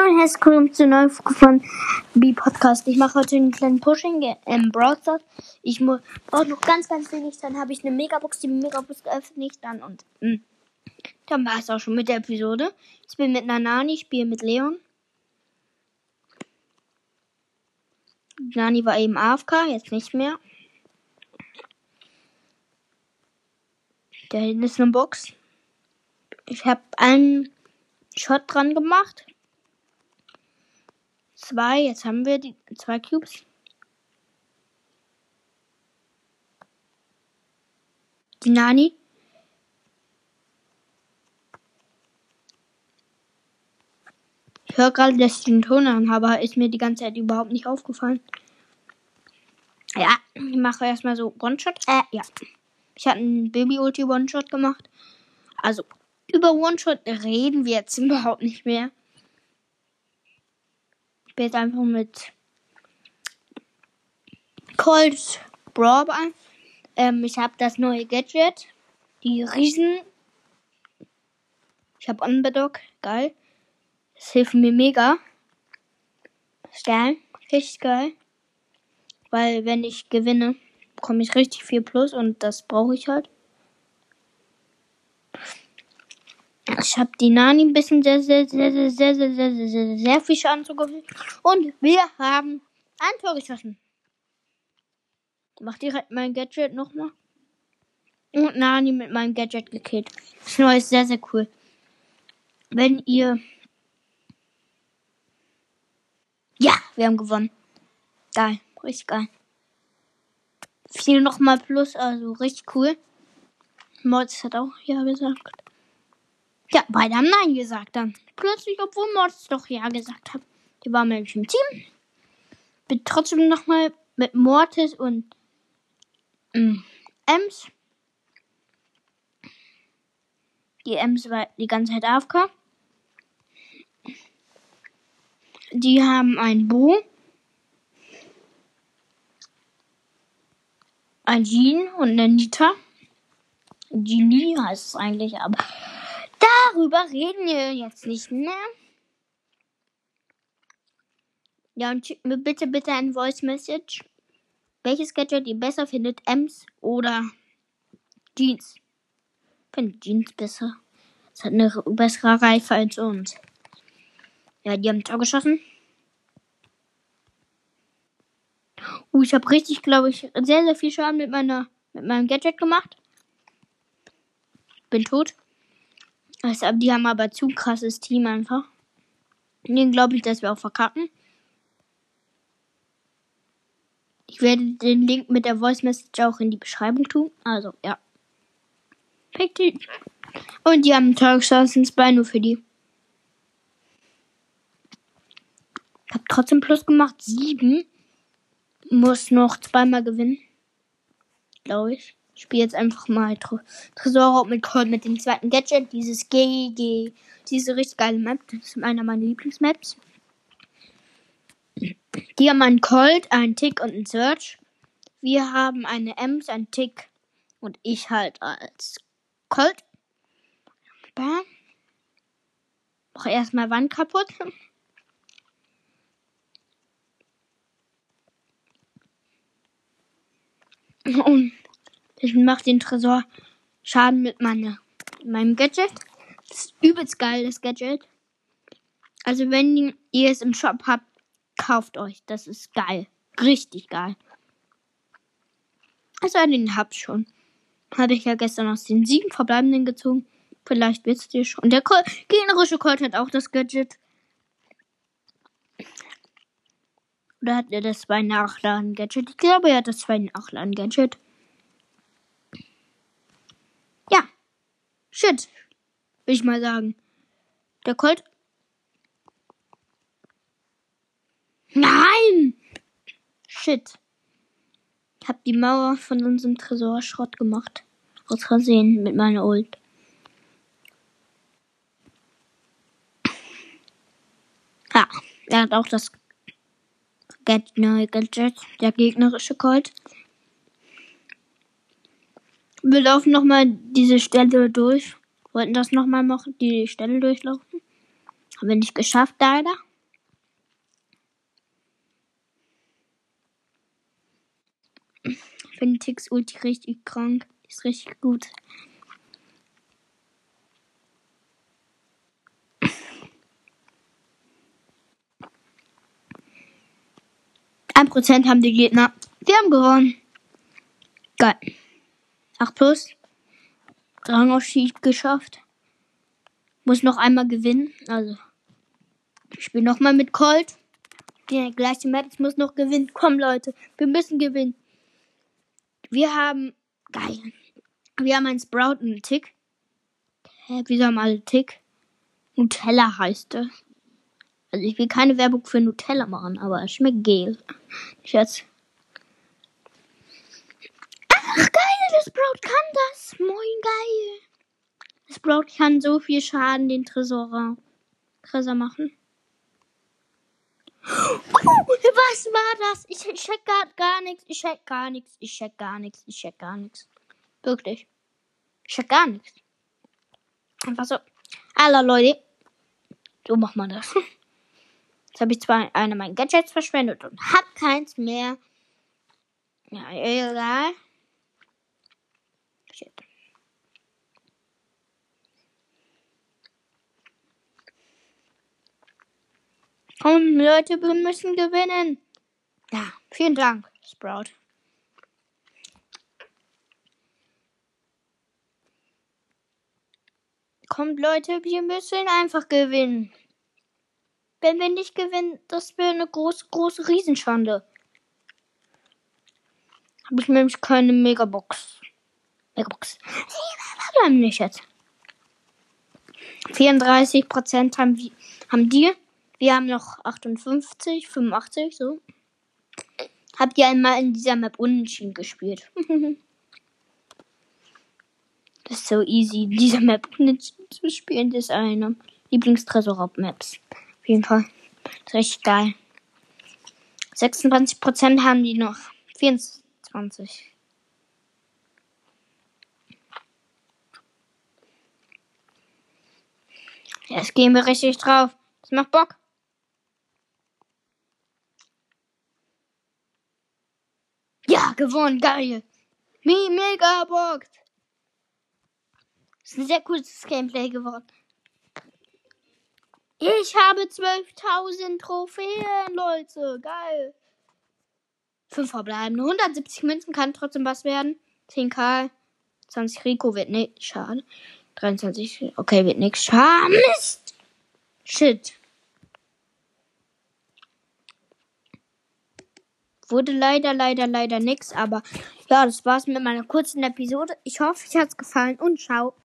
Hallo und herzlich willkommen zu neuen Folge von B-Podcast. Ich mache heute einen kleinen Pushing im Browser. Ich brauche noch ganz, ganz wenig, dann habe ich eine Megabox, die Megabox geöffnet dann und mh. Hm, dann war es auch schon mit der Episode. Ich bin mit Nanani, ich spiele mit Leon. Nani war eben AFK, jetzt nicht mehr. Da hinten ist eine Box. Ich habe einen Shot dran gemacht. Zwei, jetzt haben wir die zwei Cubes. Die Nani. Ich höre gerade, dass ich den Ton an habe, ist mir die ganze Zeit überhaupt nicht aufgefallen. Ja, ich mache erstmal so One-Shot. Äh, ja. Ich hatte einen Baby-Ulti One-Shot gemacht. Also, über One-Shot reden wir jetzt überhaupt nicht mehr. Bin jetzt einfach mit Colt Brawl ähm, Ich habe das neue Gadget. Die Riesen. Ich habe Underdog. Geil. Das hilft mir mega. Geil. Richtig geil. Weil wenn ich gewinne, bekomme ich richtig viel Plus und das brauche ich halt. Ich habe die Nani ein bisschen sehr, sehr, sehr, sehr, sehr, sehr, sehr, sehr, sehr, sehr viel Schaden zugefügt. Und wir haben ein Tor geschossen. Mach direkt mein Gadget nochmal. Und Nani mit meinem Gadget gekillt. Das neue ist sehr, sehr cool. Wenn ihr. Ja, wir haben gewonnen. Geil. Richtig geil. Viel nochmal plus, also richtig cool. Mods hat auch ja gesagt. Ja, beide haben Nein gesagt dann. Plötzlich, obwohl Mords doch Ja gesagt hat. Die waren nämlich im Team. Bin trotzdem nochmal mit Mortis und ähm, Ems. Die Ems war die ganze Zeit AFK. Die haben ein Bo. Ein Jean und eine Nita. Genie heißt es eigentlich, aber Darüber reden wir jetzt nicht mehr. Ja, und schickt mir bitte, bitte ein Voice Message. Welches Gadget ihr besser findet, Ems oder Jeans? Ich finde Jeans besser. Es hat eine bessere Reife als uns. Ja, die haben Tor geschossen. Uh, ich habe richtig, glaube ich, sehr, sehr viel Schaden mit meiner, mit meinem Gadget gemacht. Bin tot. Also, die haben aber zu krasses Team einfach. Den glaube ich, dass wir auch verkacken. Ich werde den Link mit der Voice Message auch in die Beschreibung tun. Also, ja. Richtig. Und die haben Turks bei nur für die. Habe trotzdem Plus gemacht. Sieben. Muss noch zweimal gewinnen. Glaube ich spiele jetzt einfach mal Tresorraub mit Colt mit dem zweiten Gadget. Dieses GG. Diese richtig geile Map. Das ist einer meiner Lieblingsmaps. Die haben einen Colt, einen Tick und einen Search. Wir haben eine Ems, einen Tick und ich halt als Colt. Bam. Mach erstmal Wand kaputt. Und ich mache den Tresor Schaden mit meiner, meinem Gadget. Das ist übelst geil, das Gadget. Also wenn ihr es im Shop habt, kauft euch. Das ist geil. Richtig geil. Also den habt schon. Habe ich ja gestern aus den sieben verbleibenden gezogen. Vielleicht wisst ihr schon. Und der Col gegnerische Colt hat auch das Gadget. Oder hat er das zwei Nachladen-Gadget? Ich glaube, er hat das zwei Nachladen-Gadget. Shit. Will ich mal sagen. Der Colt. Nein! Shit. Ich hab die Mauer von unserem Tresor Schrott gemacht. Aus Versehen mit meiner Ult. Ja, er hat auch das neue Gadget, der gegnerische Colt. Wir laufen nochmal diese Stelle durch. Wollten das nochmal machen, die Stelle durchlaufen. Haben wir nicht geschafft, leider. Ich finde Tix Ulti richtig krank. Ist richtig gut. Ein Prozent haben die Gegner. Wir haben gewonnen. Geil. 8 plus. Rangaufstieg geschafft. Muss noch einmal gewinnen. Also. Ich spiele nochmal mit Colt. Die gleiche Map. Ich muss noch gewinnen. Komm, Leute. Wir müssen gewinnen. Wir haben. Geil. Wir haben einen Sprout und einen Tick. Hä, wieso haben alle Tick? Nutella heißt er. Also ich will keine Werbung für Nutella machen, aber es schmeckt gel. Schatz. Ach geil, Sprout kann das. Moin geil. Sprout kann so viel Schaden den Tresor, Tresor machen. Was war das? Ich check gar, gar nichts. Ich check gar nichts. Ich check gar nichts. Ich check gar nichts. Wirklich. Ich check gar nichts. Einfach so. Aller Leute. So macht man das. Jetzt habe ich zwar eine meiner Gadgets verschwendet und hab keins mehr. Ja, egal. Shit. Komm, Leute, wir müssen gewinnen. Ja, vielen Dank, Sprout. Kommt, Leute, wir müssen einfach gewinnen. Wenn wir nicht gewinnen, das wäre eine große, große Riesenschande. Habe ich nämlich keine Megabox. Megabox. Warte nicht jetzt. 34% haben, haben die. Wir haben noch 58, 85, so. Habt ihr einmal in dieser Map unentschieden gespielt? das ist so easy, diese Map unentschieden zu spielen. Das ist eine Lieblingstresor-Maps. Auf jeden Fall. Das ist richtig geil. 26% haben die noch. 24. Jetzt gehen wir richtig drauf. Das macht Bock. Ja, gewonnen, geil. Me mega. Das ist ein sehr cooles Gameplay geworden. Ich habe 12.000 Trophäen, Leute. Geil. 5 verbleiben. 170 Münzen kann trotzdem was werden. 10k. 20 Rico wird nicht. Schade. 23. Okay, wird nichts. Schade. Mist. Shit. Wurde leider, leider, leider nichts. Aber ja, das war's mit meiner kurzen Episode. Ich hoffe, euch hat's gefallen und ciao.